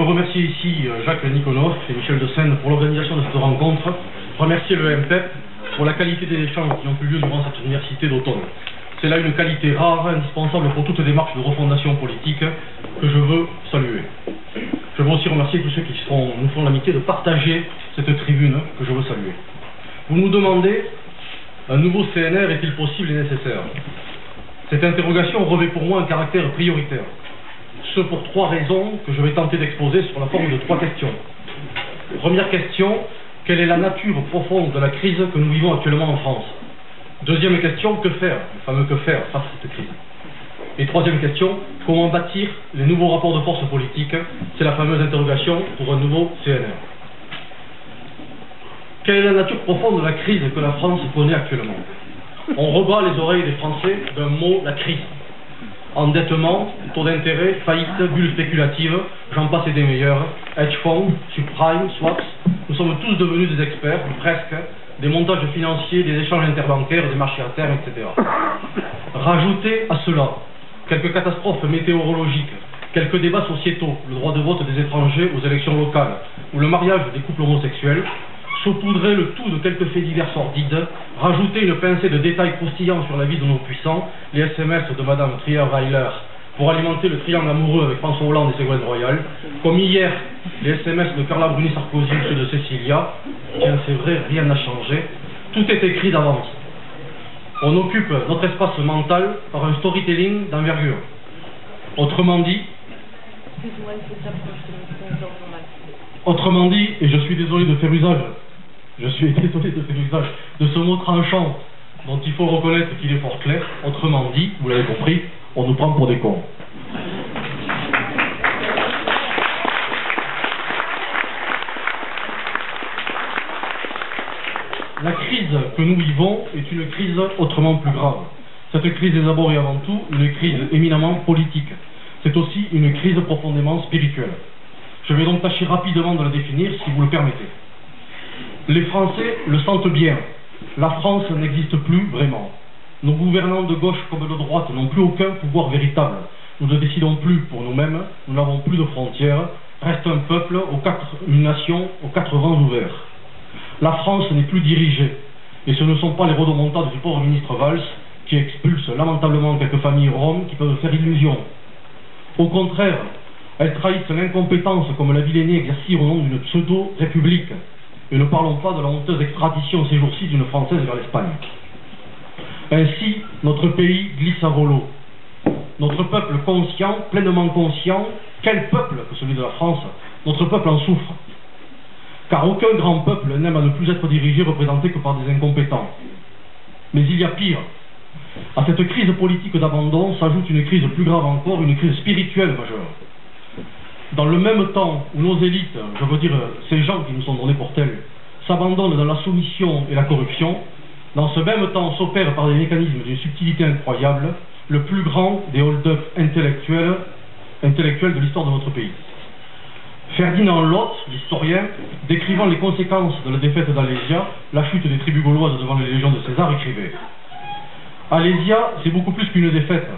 veux remercier ici euh, Jacques Nikonov et Michel de pour l'organisation de cette rencontre, remercier le MPEP pour la qualité des échanges qui ont eu lieu durant cette université d'automne. C'est là une qualité rare, indispensable pour toute démarche de refondation politique que je veux saluer. Je veux aussi remercier tous ceux qui nous font l'amitié de partager cette tribune que je veux saluer. Vous nous demandez, un nouveau CNR est-il possible et nécessaire? Cette interrogation revêt pour moi un caractère prioritaire. Ce pour trois raisons que je vais tenter d'exposer sur la forme de trois questions. Première question, quelle est la nature profonde de la crise que nous vivons actuellement en France? Deuxième question, que faire Le fameux que faire face à cette crise? Et troisième question, comment bâtir les nouveaux rapports de force politiques? C'est la fameuse interrogation pour un nouveau CNR. Quelle est la nature profonde de la crise que la France connaît actuellement? On rebat les oreilles des Français d'un mot, la crise. Endettement, taux d'intérêt, faillite, bulles spéculatives, j'en passe et des meilleurs, hedge funds, subprime, swaps, nous sommes tous devenus des experts, presque, des montages financiers, des échanges interbancaires, des marchés à terre, etc. Rajoutez à cela quelques catastrophes météorologiques, quelques débats sociétaux, le droit de vote des étrangers aux élections locales, ou le mariage des couples homosexuels, saupoudrer le tout de quelques faits divers sordides, rajouter une pincée de détails croustillants sur la vie de nos puissants, les SMS de Madame Trier-Weiler pour alimenter le triangle amoureux avec François Hollande et Ségolène Royal, comme hier les SMS de Carla Bruni Sarkozy et ceux de Cécilia, tiens c'est vrai, rien n'a changé, tout est écrit d'avance. On occupe notre espace mental par un storytelling d'envergure. Autrement dit, autrement dit, et je suis désolé de faire usage, je suis désolé de faire usage de ce mot tranchant dont il faut reconnaître qu'il est fort clair, autrement dit, vous l'avez compris, on nous prend pour des cons. La crise que nous vivons est une crise autrement plus grave. Cette crise est d'abord et avant tout une crise éminemment politique. C'est aussi une crise profondément spirituelle. Je vais donc tâcher rapidement de la définir si vous le permettez. Les Français le sentent bien. La France n'existe plus vraiment. Nos gouvernants de gauche comme de droite n'ont plus aucun pouvoir véritable. Nous ne décidons plus pour nous-mêmes, nous n'avons plus de frontières, reste un peuple, une nation aux quatre vents ouverts. La France n'est plus dirigée, et ce ne sont pas les rodomontades du pauvre ministre Valls qui expulsent lamentablement quelques familles roms qui peuvent faire illusion. Au contraire, elles trahissent l'incompétence comme la vilainie exercée au nom d'une pseudo-république. Et ne parlons pas de la honteuse extradition ces jours-ci d'une Française vers l'Espagne. Ainsi, notre pays glisse à volo. Notre peuple conscient, pleinement conscient, quel peuple que celui de la France, notre peuple en souffre. Car aucun grand peuple n'aime à ne plus être dirigé, représenté que par des incompétents. Mais il y a pire. À cette crise politique d'abandon s'ajoute une crise plus grave encore, une crise spirituelle majeure. Dans le même temps où nos élites, je veux dire ces gens qui nous sont donnés pour tels, s'abandonnent dans la soumission et la corruption, dans ce même temps s'opère par des mécanismes d'une subtilité incroyable le plus grand des hold-up intellectuels, intellectuels de l'histoire de notre pays. Ferdinand Lott, l'historien, décrivant les conséquences de la défaite d'Alésia, la chute des tribus gauloises devant les légions de César, écrivait Alésia, c'est beaucoup plus qu'une défaite.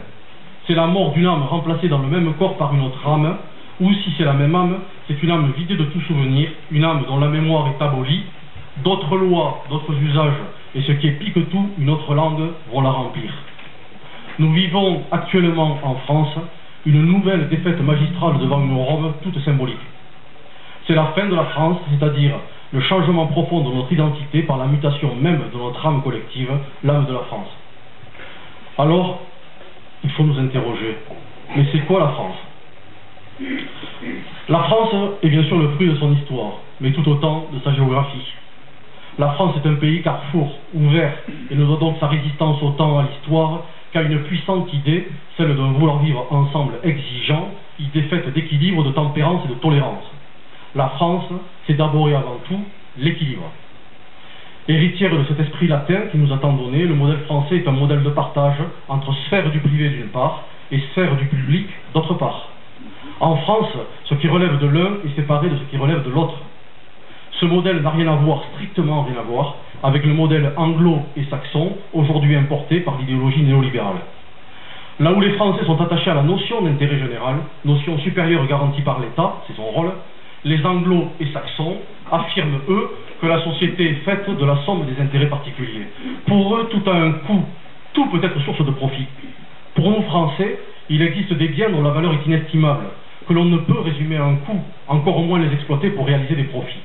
C'est la mort d'une âme remplacée dans le même corps par une autre âme, ou si c'est la même âme, c'est une âme vidée de tout souvenir, une âme dont la mémoire est abolie, d'autres lois, d'autres usages et ce qui est pire que tout, une autre langue vont la remplir. Nous vivons actuellement en France une nouvelle défaite magistrale devant une Rome toute symbolique. C'est la fin de la France, c'est-à-dire le changement profond de notre identité par la mutation même de notre âme collective, l'âme de la France. Alors, il faut nous interroger. Mais c'est quoi la France? La France est bien sûr le fruit de son histoire, mais tout autant de sa géographie. La France est un pays carrefour, ouvert, et ne doit donc sa résistance autant à l'histoire qu'à une puissante idée, celle d'un vouloir vivre ensemble exigeant, idée faite d'équilibre, de tempérance et de tolérance. La France, c'est d'abord et avant tout l'équilibre. Héritière de cet esprit latin qui nous a tant donné, le modèle français est un modèle de partage entre sphère du privé d'une part et sphère du public d'autre part. En France, ce qui relève de l'un est séparé de ce qui relève de l'autre. Ce modèle n'a rien à voir, strictement rien à voir, avec le modèle anglo et saxon, aujourd'hui importé par l'idéologie néolibérale. Là où les Français sont attachés à la notion d'intérêt général, notion supérieure garantie par l'État, c'est son rôle, les anglo et saxons affirment, eux, que la société est faite de la somme des intérêts particuliers. Pour eux, tout a un coût, tout peut être source de profit. Pour nous, Français, il existe des biens dont la valeur est inestimable, que l'on ne peut résumer à un coût, encore moins les exploiter pour réaliser des profits.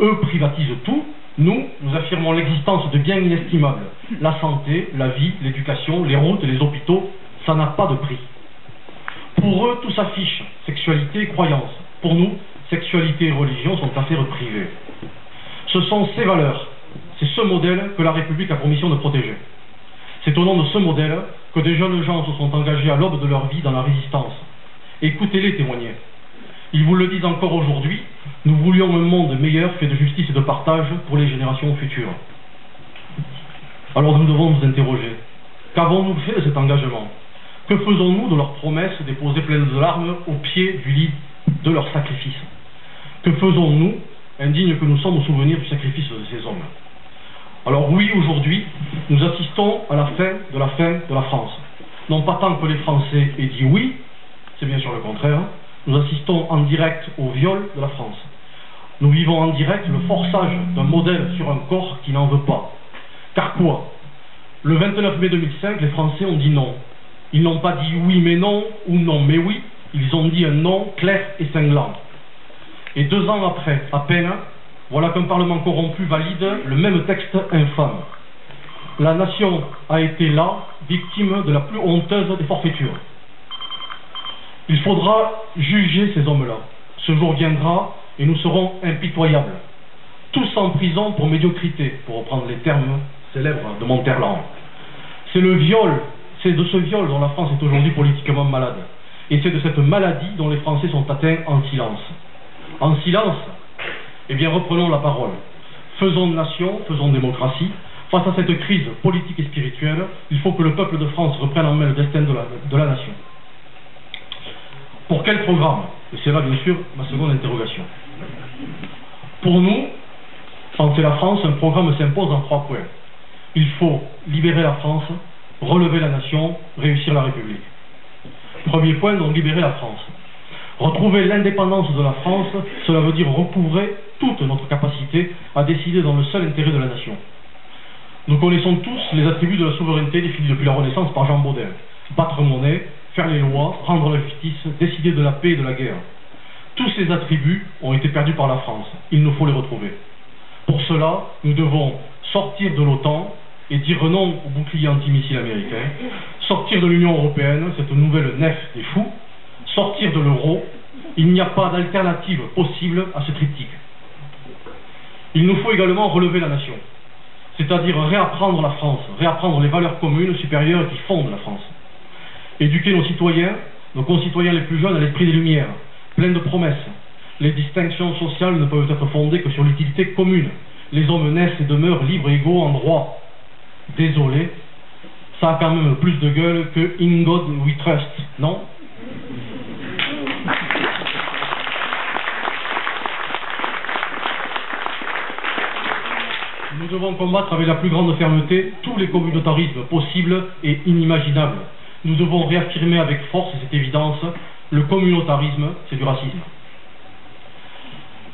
Eux privatisent tout, nous, nous affirmons l'existence de biens inestimables. La santé, la vie, l'éducation, les routes, les hôpitaux, ça n'a pas de prix. Pour eux, tout s'affiche, sexualité et croyance. Pour nous, sexualité et religion sont affaires privées. Ce sont ces valeurs, c'est ce modèle que la République a pour mission de protéger. C'est au nom de ce modèle que des jeunes gens se sont engagés à l'aube de leur vie dans la résistance. Écoutez-les témoigner. Ils vous le disent encore aujourd'hui, nous voulions un monde meilleur fait de justice et de partage pour les générations futures. Alors nous devons nous interroger. Qu'avons-nous fait de cet engagement? Que faisons-nous de leurs promesses déposées pleines de larmes au pied du lit de leur sacrifice? Que faisons-nous, indignes que nous sommes au souvenir du sacrifice de ces hommes? Alors oui, aujourd'hui, nous assistons à la fin de la fin de la France. Non pas tant que les Français aient dit oui, c'est bien sûr le contraire, nous assistons en direct au viol de la France. Nous vivons en direct le forçage d'un modèle sur un corps qui n'en veut pas. Car quoi? Le 29 mai 2005, les Français ont dit non. Ils n'ont pas dit oui mais non ou non mais oui, ils ont dit un non clair et cinglant. Et deux ans après, à peine, voilà qu'un Parlement corrompu valide le même texte infâme. La nation a été là, victime de la plus honteuse des forfaitures. Il faudra juger ces hommes-là. Ce jour viendra et nous serons impitoyables. Tous en prison pour médiocrité, pour reprendre les termes célèbres de Monterland. C'est le viol, c'est de ce viol dont la France est aujourd'hui politiquement malade. Et c'est de cette maladie dont les Français sont atteints en silence. En silence, eh bien reprenons la parole. Faisons nation, faisons démocratie. Face à cette crise politique et spirituelle, il faut que le peuple de France reprenne en main le destin de la, de la nation. Pour quel programme Et c'est là, bien sûr, ma seconde interrogation. Pour nous, Penser la France, un programme s'impose en trois points. Il faut libérer la France, relever la nation, réussir la République. Premier point, donc libérer la France. Retrouver l'indépendance de la France, cela veut dire recouvrer toute notre capacité à décider dans le seul intérêt de la nation. Nous connaissons tous les attributs de la souveraineté définis depuis la Renaissance par Jean Baudin. Battre monnaie, faire les lois, rendre la justice, décider de la paix et de la guerre. Tous ces attributs ont été perdus par la France. Il nous faut les retrouver. Pour cela, nous devons sortir de l'OTAN et dire non au bouclier antimissile américain, sortir de l'Union européenne, cette nouvelle nef des fous, sortir de l'euro. Il n'y a pas d'alternative possible à ce triptyque. Il nous faut également relever la nation, c'est-à-dire réapprendre la France, réapprendre les valeurs communes supérieures qui fondent la France. Éduquer nos citoyens, nos concitoyens les plus jeunes à l'esprit des Lumières, plein de promesses. Les distinctions sociales ne peuvent être fondées que sur l'utilité commune. Les hommes naissent et demeurent libres et égaux en droit. Désolé, ça a quand même plus de gueule que In God We Trust, non? Nous devons combattre avec la plus grande fermeté tous les communautarismes possibles et inimaginables. Nous devons réaffirmer avec force cette évidence, le communautarisme, c'est du racisme.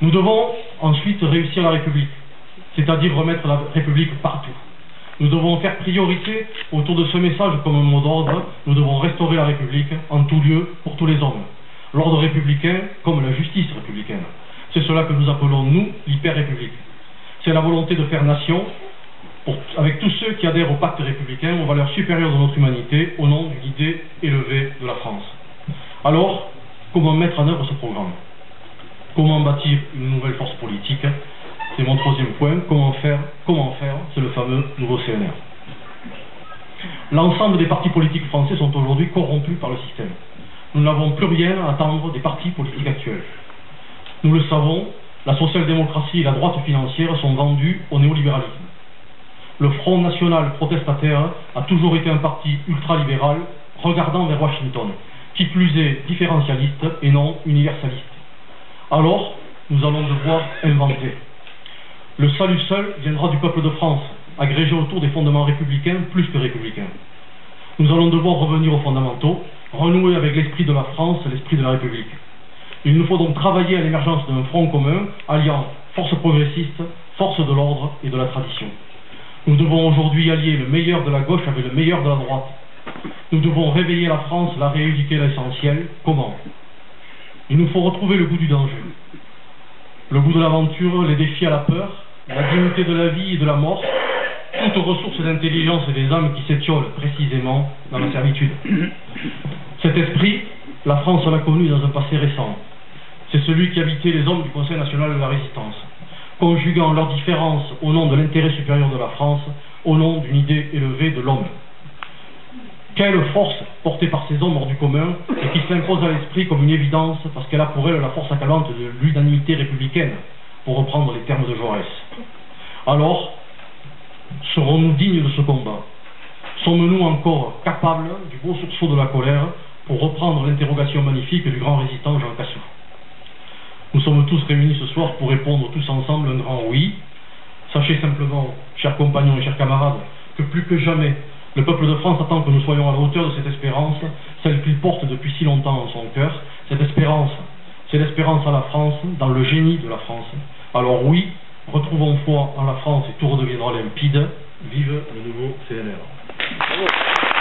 Nous devons ensuite réussir la République, c'est-à-dire remettre la République partout. Nous devons faire priorité autour de ce message comme mot d'ordre. Nous devons restaurer la République en tout lieu pour tous les hommes. L'ordre républicain comme la justice républicaine. C'est cela que nous appelons, nous, l'hyper-république. C'est la volonté de faire nation avec tous ceux qui adhèrent au pacte républicain, aux valeurs supérieures de notre humanité, au nom d'une idée élevée de la France. Alors, comment mettre en œuvre ce programme? Comment bâtir une nouvelle force politique? C'est mon troisième point. Comment faire Comment faire C'est le fameux nouveau CNR. L'ensemble des partis politiques français sont aujourd'hui corrompus par le système. Nous n'avons plus rien à attendre des partis politiques actuels. Nous le savons, la social-démocratie et la droite financière sont vendues au néolibéralisme. Le Front National protestataire a toujours été un parti ultralibéral regardant vers Washington, qui plus est différentialiste et non universaliste. Alors, nous allons devoir inventer. Le salut seul viendra du peuple de France, agrégé autour des fondements républicains plus que républicains. Nous allons devoir revenir aux fondamentaux, renouer avec l'esprit de la France, l'esprit de la République. Il nous faut donc travailler à l'émergence d'un front commun alliant force progressiste, force de l'ordre et de la tradition. Nous devons aujourd'hui allier le meilleur de la gauche avec le meilleur de la droite. Nous devons réveiller la France, la rééduquer l'essentiel. Comment? Il nous faut retrouver le goût du danger, le goût de l'aventure, les défis à la peur, la dignité de la vie et de la mort, toutes ressources d'intelligence et des âmes qui s'étiolent précisément dans la servitude. Cet esprit, la France l'a connu dans un passé récent. C'est celui qui habitait les hommes du Conseil national de la résistance, conjuguant leurs différences au nom de l'intérêt supérieur de la France, au nom d'une idée élevée de l'homme. Quelle force portée par ces hommes hors du commun et qui s'impose à l'esprit comme une évidence parce qu'elle a pour elle la force accablante de l'unanimité républicaine, pour reprendre les termes de Jaurès. Alors, serons-nous dignes de ce combat? Sommes-nous encore capables du beau sursaut de la colère pour reprendre l'interrogation magnifique du grand résistant Jean Cassou? Nous sommes tous réunis ce soir pour répondre tous ensemble un grand oui. Sachez simplement, chers compagnons et chers camarades, que plus que jamais, le peuple de France attend que nous soyons à la hauteur de cette espérance, celle qu'il porte depuis si longtemps en son cœur. Cette espérance, c'est l'espérance à la France, dans le génie de la France. Alors oui, retrouvons foi en la France et tout redeviendra limpide. Vive le nouveau CNR.